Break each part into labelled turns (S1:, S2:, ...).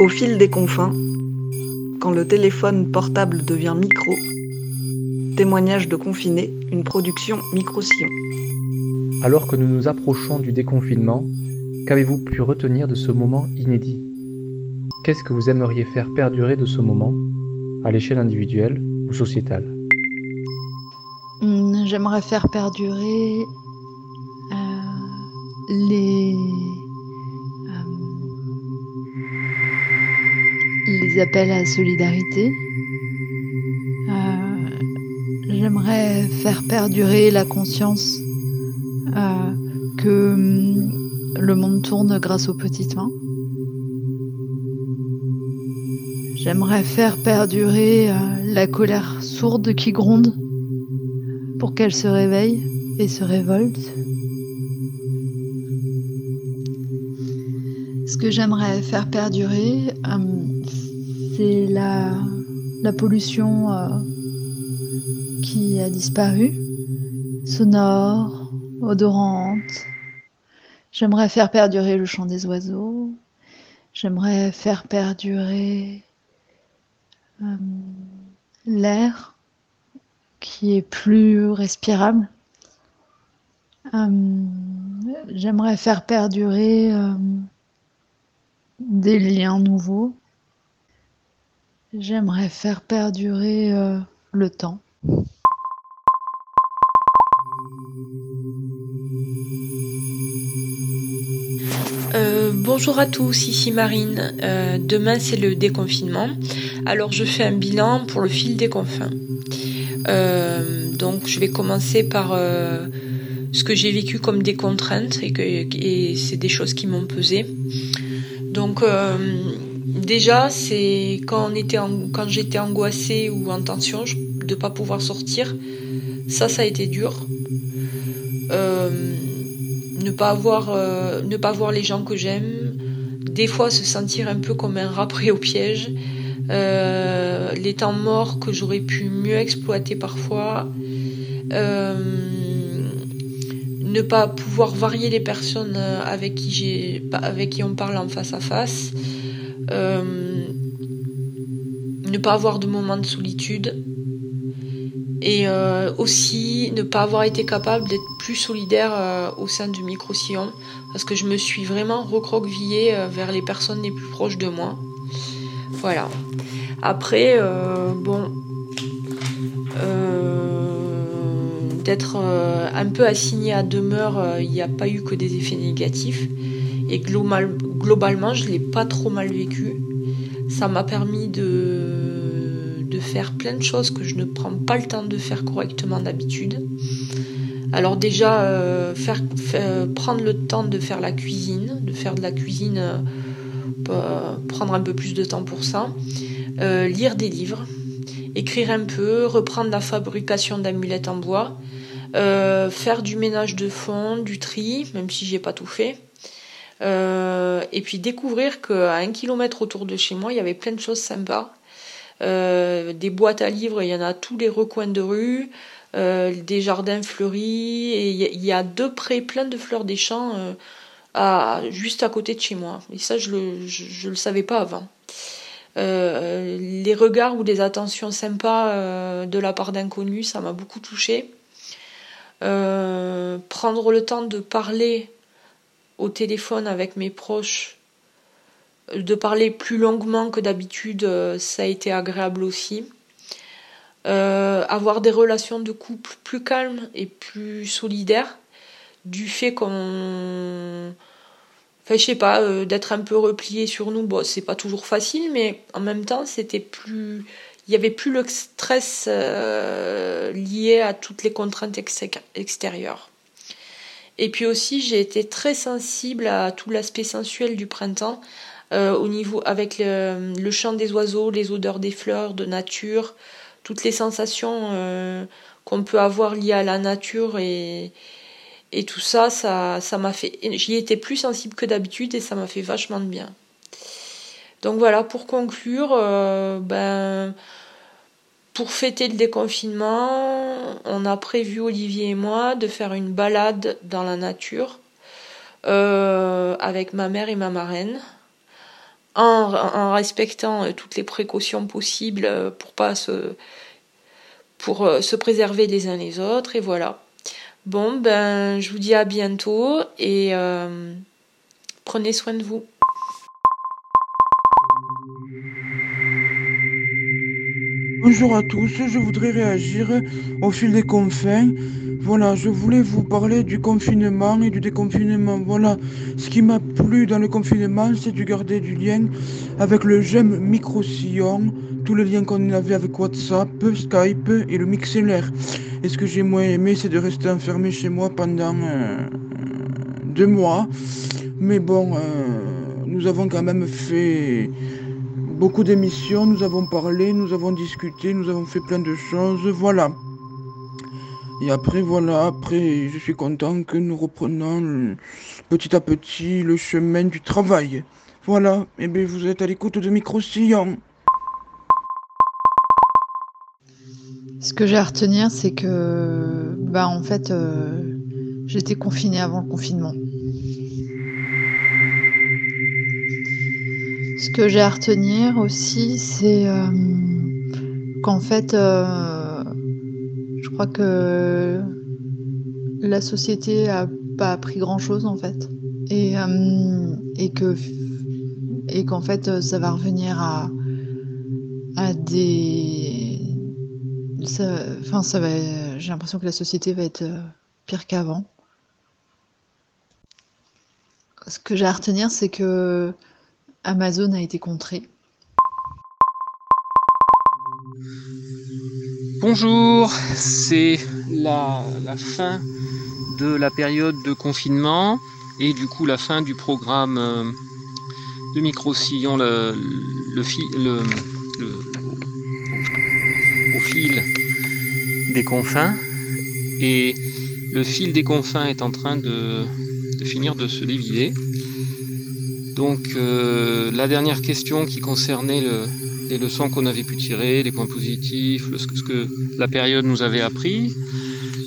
S1: Au fil des confins, quand le téléphone portable devient micro, témoignage de confiné, une production micro-sillon.
S2: Alors que nous nous approchons du déconfinement, qu'avez-vous pu retenir de ce moment inédit? Qu'est-ce que vous aimeriez faire perdurer de ce moment, à l'échelle individuelle ou sociétale?
S3: Hmm, J'aimerais faire perdurer euh, les, les appels à solidarité. Euh, J'aimerais faire perdurer la conscience euh, que hum, le monde tourne grâce aux petites mains. J'aimerais faire perdurer euh, la colère sourde qui gronde pour qu'elle se réveille et se révolte. Ce que j'aimerais faire perdurer, euh, c'est la, pollution euh, qui a disparu, sonore, odorante. J'aimerais faire perdurer le chant des oiseaux. J'aimerais faire perdurer euh, l'air qui est plus respirable. J'aimerais faire perdurer des liens nouveaux. J'aimerais faire perdurer euh, le temps.
S4: Euh, bonjour à tous, ici Marine. Euh, demain c'est le déconfinement. Alors je fais un bilan pour le fil des confins. Donc je vais commencer par ce que j'ai vécu comme des contraintes et, et c'est des choses qui m'ont pesé. Donc euh, déjà c'est quand j'étais angoissée ou en tension je- de pas pouvoir sortir. Ça ça a été dur. Euh, ne pas avoir euh, ne pas voir les gens que j'aime des fois se sentir un peu comme un rat pris au piège les temps morts que j'aurais pu mieux exploiter parfois ne pas pouvoir varier les personnes euh, avec qui on parle en face à face euh, ne pas avoir de moments de solitude et euh, aussi ne pas avoir été capable d'être plus solidaire au sein du micro-sillon parce que je me suis vraiment recroquevillée vers les personnes les plus proches de moi. Voilà. Après, bon, d'être euh, un peu assigné à demeure, euh, il n'y a pas eu que des effets négatifs. Et global- globalement, je ne l'ai pas trop mal vécu. Ça m'a permis de, de faire plein de choses que je ne prends pas le temps de faire correctement d'habitude. Alors déjà, euh, faire, faire- prendre le temps de faire la cuisine, de faire de la cuisine, euh, prendre un peu plus de temps pour ça. Lire des livres, écrire un peu, reprendre la fabrication d'amulettes en bois, euh, faire du ménage de fond, du tri, même si j'ai pas tout fait. Euh, et puis découvrir qu'à un kilomètre autour de chez moi, il y avait plein de choses sympas. Euh, des boîtes à livres, il y en a tous les recoins de rue, des jardins fleuris, et il y a- deux prés pleins de fleurs des champs juste à côté de chez moi. Et ça, je le, je, je le savais pas avant. Euh, les regards ou les attentions sympas euh, de la part d'inconnus, ça m'a beaucoup touchée. Euh, prendre le temps de parler au téléphone avec mes proches, de parler plus longuement que d'habitude, ça a été agréable aussi. Avoir des relations de couple plus calmes et plus solidaires, du fait qu'on Enfin, je sais pas, euh, d'être un peu replié sur nous, bon, c'est pas toujours facile, mais en même temps, c'était plus. Il y avait plus le stress euh, lié à toutes les contraintes ex- extérieures. Et puis aussi, j'ai été très sensible à tout l'aspect sensuel du printemps, euh, au niveau avec le, le chant des oiseaux, les odeurs des fleurs, de nature, toutes les sensations qu'on peut avoir liées à la nature et, et tout ça, ça, ça m'a fait. J'y étais plus sensible que d'habitude et ça m'a fait vachement de bien. Donc voilà, pour conclure, euh, ben, pour fêter le déconfinement, on a prévu, Olivier et moi, de faire une balade dans la nature euh, avec ma mère et ma marraine. en, respectant toutes les précautions possibles pour pas se pour se préserver les uns les autres et voilà. Bon ben je vous dis à bientôt et prenez soin de vous.
S5: Bonjour à tous, je voudrais réagir au fil des confins. Voilà, je voulais vous parler du confinement et du déconfinement. Voilà, ce qui m'a plu dans le confinement, c'est de garder du lien avec le j'aime micro-sillon, tous les liens qu'on avait avec WhatsApp, Skype et le MixLR. Et ce que j'ai moins aimé, c'est de rester enfermé chez moi pendant euh, deux mois. Mais bon, euh, nous avons quand même fait beaucoup d'émissions, nous avons parlé, nous avons discuté, nous avons fait plein de choses, voilà. Et après, voilà, après, je suis content que nous reprenons petit à petit le chemin du travail. Voilà, et eh bien vous êtes à l'écoute de Micro Sillon.
S3: Ce que j'ai à retenir, c'est que, bah, en fait, euh, j'étais confinée avant le confinement. Ce que j'ai à retenir aussi, c'est euh, qu'en fait, euh, je crois que la société a pas appris grand chose en fait, et, et que et qu'en fait, ça va revenir à à des, enfin, ça va. J'ai l'impression que la société va être pire qu'avant. Ce que j'ai à retenir, c'est que Amazon a été contré.
S6: Bonjour, c'est la, fin de la période de confinement et du coup la fin du programme euh, de micro-sillon le, fil des confins et le fil des confins est en train de, de finir de se dévider. Donc euh, la dernière question qui concernait les leçons qu'on avait pu tirer, les points positifs, ce, que, la période nous avait appris,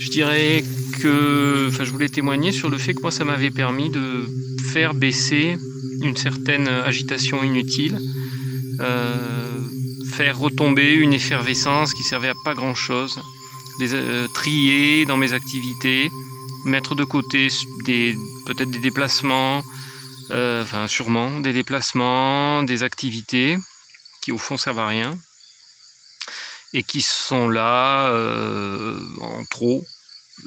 S6: je dirais que enfin, je voulais témoigner sur le fait que moi ça m'avait permis de faire baisser une certaine agitation inutile, euh, faire retomber une effervescence qui servait à pas grand chose, les, euh, trier dans mes activités, mettre de côté peut-être des déplacements, euh, enfin sûrement des déplacements, des activités qui au fond servent à rien et qui sont là euh, en trop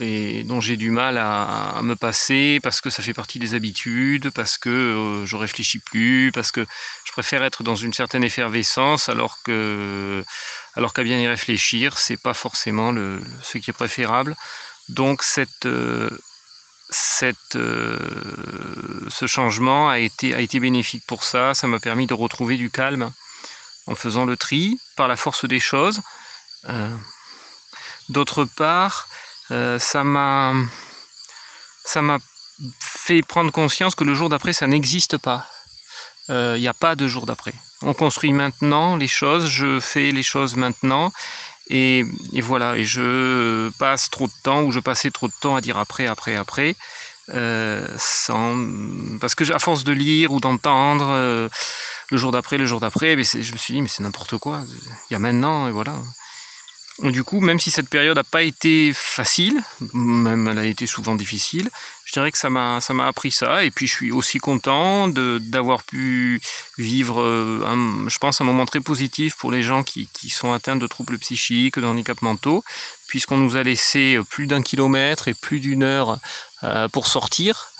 S6: et dont j'ai du mal à, me passer parce que ça fait partie des habitudes, parce que euh, je réfléchis plus, parce que je préfère être dans une certaine effervescence alors que alors qu'à bien y réfléchir, c'est pas forcément le, ce qui est préférable. Donc cette cette, euh, ce changement a été, a été bénéfique pour ça. Ça m'a permis de retrouver du calme en faisant le tri par la force des choses. Euh, d'autre part, euh, ça m'a ça m'a fait prendre conscience que le jour d'après, ça n'existe pas. Il n'y a pas de jour d'après. On construit maintenant les choses, je fais les choses maintenant, et, voilà, et je passe trop de temps, ou je passais trop de temps à dire après, après, après, euh, sans, parce que à force de lire ou d'entendre euh, le jour d'après, le jour d'après, je me suis dit, mais c'est n'importe quoi, il y a maintenant, et voilà. Du coup, même si cette période n'a pas été facile, même elle a été souvent difficile, je dirais que ça m'a appris ça. Et puis je suis aussi content d'avoir pu vivre, euh, je pense, un moment très positif pour les gens qui, sont atteints de troubles psychiques, de handicaps mentaux, puisqu'on nous a laissé plus d'un kilomètre et plus d'une heure euh, pour sortir.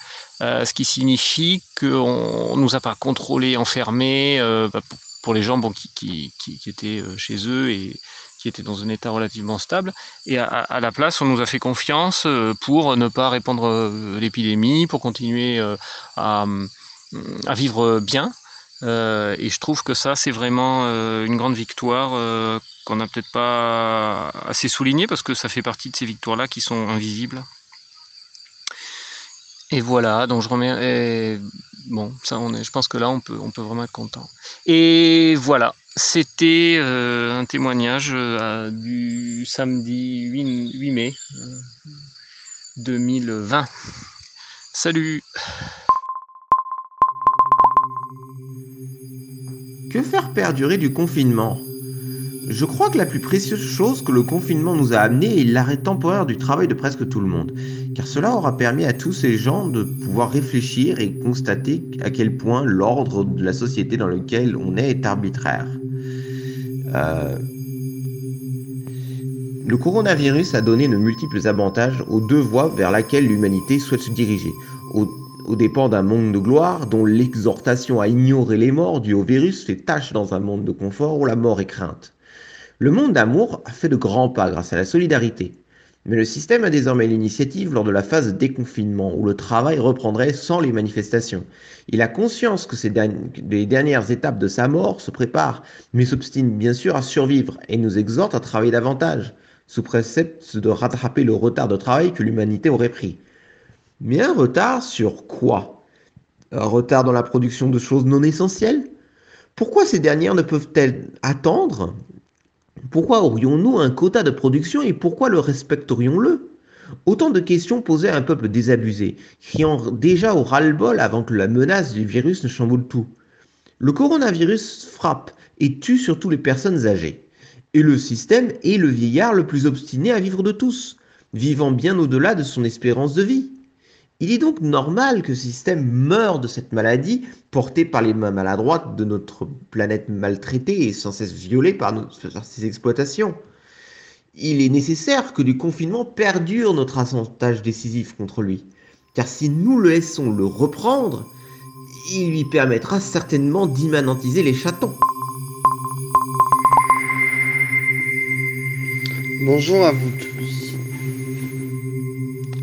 S6: Euh, ce qui signifie qu'on ne nous a pas contrôlés, enfermés, bah, pour les gens qui, étaient chez eux et, qui était dans un état relativement stable. Et à, la place, on nous a fait confiance euh, pour ne pas répandre euh, l'épidémie, pour continuer euh, à, vivre bien. et je trouve que ça, c'est vraiment une grande victoire qu'on n'a peut-être pas assez souligné parce que ça fait partie de ces victoires-là qui sont invisibles. Et voilà, donc je pense que là, on peut, on peut vraiment être content. Et voilà, c'était euh, un témoignage euh, du samedi 8, mai 2020. Euh, Salut
S7: Que faire perdurer du confinement? Je crois que la plus précieuse chose que le confinement nous a amené est l'arrêt temporaire du travail de presque tout le monde, car cela aura permis à tous ces gens de pouvoir réfléchir et constater à quel point l'ordre de la société dans laquelle on est est arbitraire. Euh, le coronavirus a donné de multiples avantages aux deux voies vers laquelle l'humanité souhaite se diriger, au, dépend d'un monde de gloire dont l'exhortation à ignorer les morts dues au virus fait tâche dans un monde de confort où la mort est crainte. Le monde d'amour a fait de grands pas grâce à la solidarité. Mais le système a désormais l'initiative lors de la phase de déconfinement où le travail reprendrait sans les manifestations. Il a conscience que les dernières étapes de sa mort se préparent, mais s'obstine bien sûr à survivre et nous exhorte à travailler davantage sous précepte de rattraper le retard de travail que l'humanité aurait pris. Mais un retard sur quoi? Un retard dans la production de choses non essentielles? Pourquoi ces dernières ne peuvent-elles attendre Pourquoi aurions-nous un quota de production et pourquoi le respecterions-le? Autant de questions posées à un peuple désabusé, criant déjà au ras-le-bol avant que la menace du virus ne chamboule tout. Le coronavirus frappe et tue surtout les personnes âgées. Et le système est le vieillard le plus obstiné à vivre de tous, vivant bien au-delà de son espérance de vie. Il est donc normal que ce système meure de cette maladie portée par les mains maladroites de notre planète maltraitée et sans cesse violée par, ces exploitations. Il est nécessaire que du confinement perdure notre avantage décisif contre lui, car si nous le laissons le reprendre, il lui permettra certainement d'immanentiser les chatons.
S8: Bonjour à vous tous.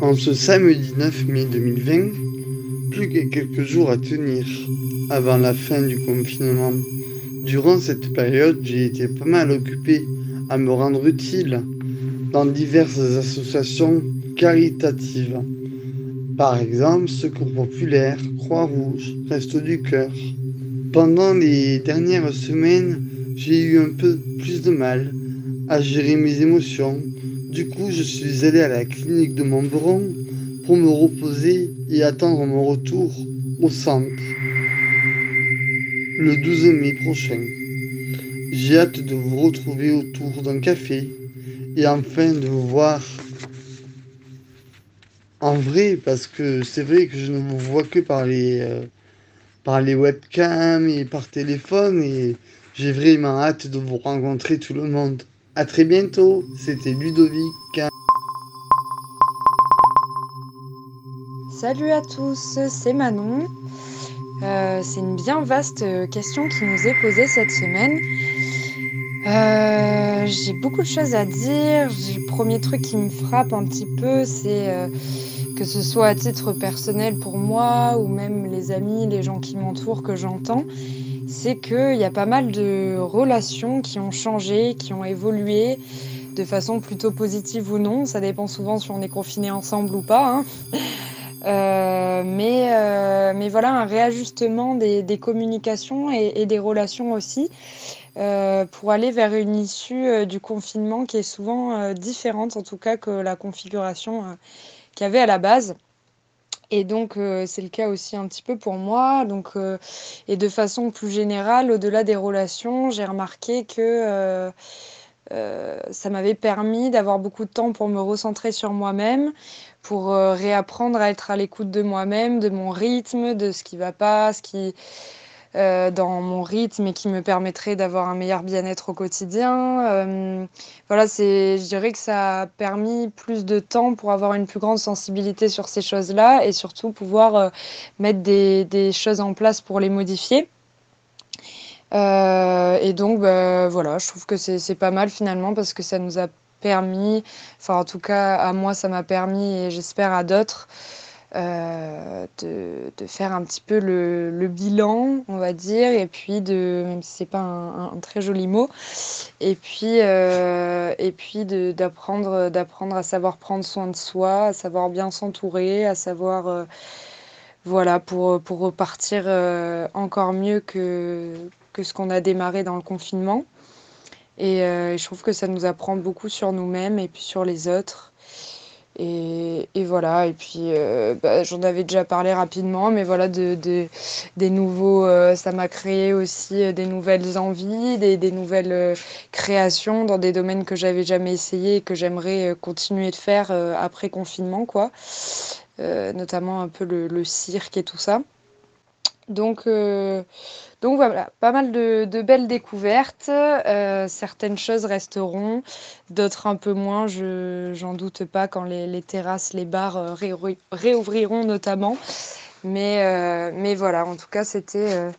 S8: En ce samedi 9 mai 2020, plus que quelques jours à tenir avant la fin du confinement. Durant cette période, j'ai été pas mal occupé à me rendre utile dans diverses associations caritatives. Par exemple, Secours Populaire, Croix-Rouge, Resto du Cœur. Pendant les dernières semaines, j'ai eu un peu plus de mal à gérer mes émotions. Du coup, je suis allé à la clinique de Montbron pour me reposer et attendre mon retour au centre le 12 mai prochain. J'ai hâte de vous retrouver autour d'un café et enfin de vous voir en vrai parce que c'est vrai que je ne vous vois que par les, euh, par les webcams et par téléphone et j'ai vraiment hâte de vous rencontrer tout le monde. A très bientôt, c'était Ludovic.
S9: Salut à tous, c'est Manon. Euh, c'est une bien vaste question qui nous est posée cette semaine. Euh, j'ai beaucoup de choses à dire. Le premier truc qui me frappe un petit peu, c'est euh, que ce soit à titre personnel pour moi ou même les amis, les gens qui m'entourent que j'entends, c'est qu'il y a pas mal de relations qui ont changé, qui ont évolué de façon plutôt positive ou non. Ça dépend souvent si on est confiné ensemble ou pas. Hein. Euh, mais, euh, mais voilà, un réajustement des, communications et, des relations aussi euh, pour aller vers une issue du confinement qui est souvent différente en tout cas que la configuration qu'il y avait à la base. Et donc, euh, c'est le cas aussi un petit peu pour moi. Donc, euh, et de façon plus générale, au-delà des relations, j'ai remarqué que euh, ça m'avait permis d'avoir beaucoup de temps pour me recentrer sur moi-même, pour réapprendre à être à l'écoute de moi-même, de mon rythme, de ce qui va pas, ce qui euh, dans mon rythme et qui me permettrait d'avoir un meilleur bien-être au quotidien. Euh, voilà, c'est, je dirais que ça a permis plus de temps pour avoir une plus grande sensibilité sur ces choses-là et surtout pouvoir euh, mettre des, choses en place pour les modifier. et donc, bah, voilà, je trouve que c'est pas mal finalement parce que ça nous a permis, enfin en tout cas à moi ça m'a permis et j'espère à d'autres, euh, de, faire un petit peu le, bilan, on va dire, et puis de, même si c'est pas un, très joli mot, et puis, euh, puis d'apprendre, d'apprendre à savoir prendre soin de soi, à savoir bien s'entourer, à savoir, euh, voilà, pour, pour repartir encore mieux que, que ce qu'on a démarré dans le confinement. Et je trouve que ça nous apprend beaucoup sur nous-mêmes et puis sur les autres. Et, voilà, et puis euh, bah, j'en avais déjà parlé rapidement, mais voilà, nouveaux, euh, ça m'a créé aussi euh, des nouvelles envies, des, nouvelles créations dans des domaines que j'avais jamais essayé et que j'aimerais continuer de faire après confinement, quoi. Notamment un peu le cirque et tout ça. Donc, euh, donc voilà, pas mal de, belles découvertes. Euh, certaines choses resteront, d'autres un peu moins. Je, j'en doute pas quand les, terrasses, les bars euh, réouvri- réouvriront notamment. Mais, voilà, en tout cas, c'était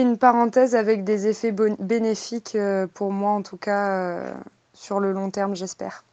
S9: une parenthèse avec des effets bénéfiques pour moi, en tout cas, sur le long terme, j'espère.